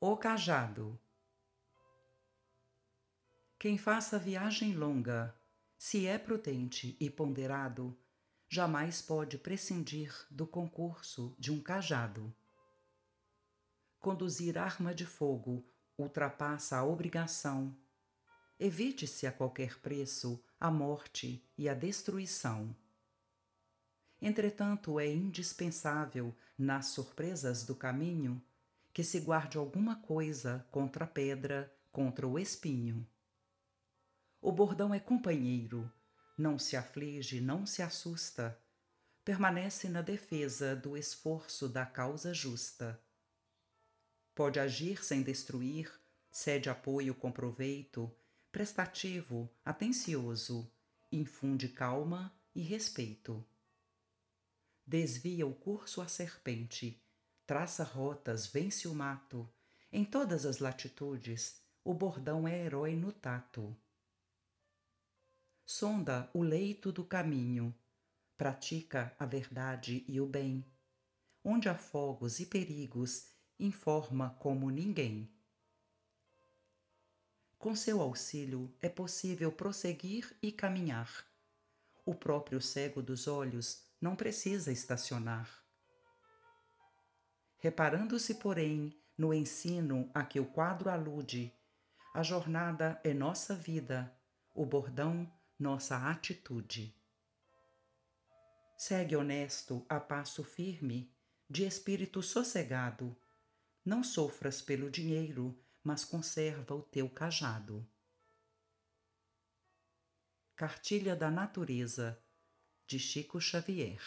O cajado. Quem faça viagem longa, se é prudente e ponderado, jamais pode prescindir do concurso de um cajado. Conduzir arma de fogo ultrapassa a obrigação. Evite-se a qualquer preço a morte e a destruição. Entretanto, é indispensável, nas surpresas do caminho, que se guarde alguma coisa contra a pedra, contra o espinho. O bordão é companheiro, não se aflige, não se assusta, permanece na defesa do esforço da causa justa. Pode agir sem destruir, cede apoio com proveito, prestativo, atencioso, infunde calma e respeito. Desvia o curso à serpente, traça rotas, vence o mato. Em todas as latitudes, o bordão é herói no tato. Sonda o leito do caminho, pratica a verdade e o bem. Onde há fogos e perigos, informa como ninguém. Com seu auxílio é possível prosseguir e caminhar. O próprio cego dos olhos não precisa estacionar. Reparando-se, porém, no ensino a que o quadro alude, a jornada é nossa vida, o bordão, nossa atitude. Segue honesto a passo firme, de espírito sossegado. Não sofras pelo dinheiro, mas conserva o teu cajado. Cartilha da Natureza, de Chico Xavier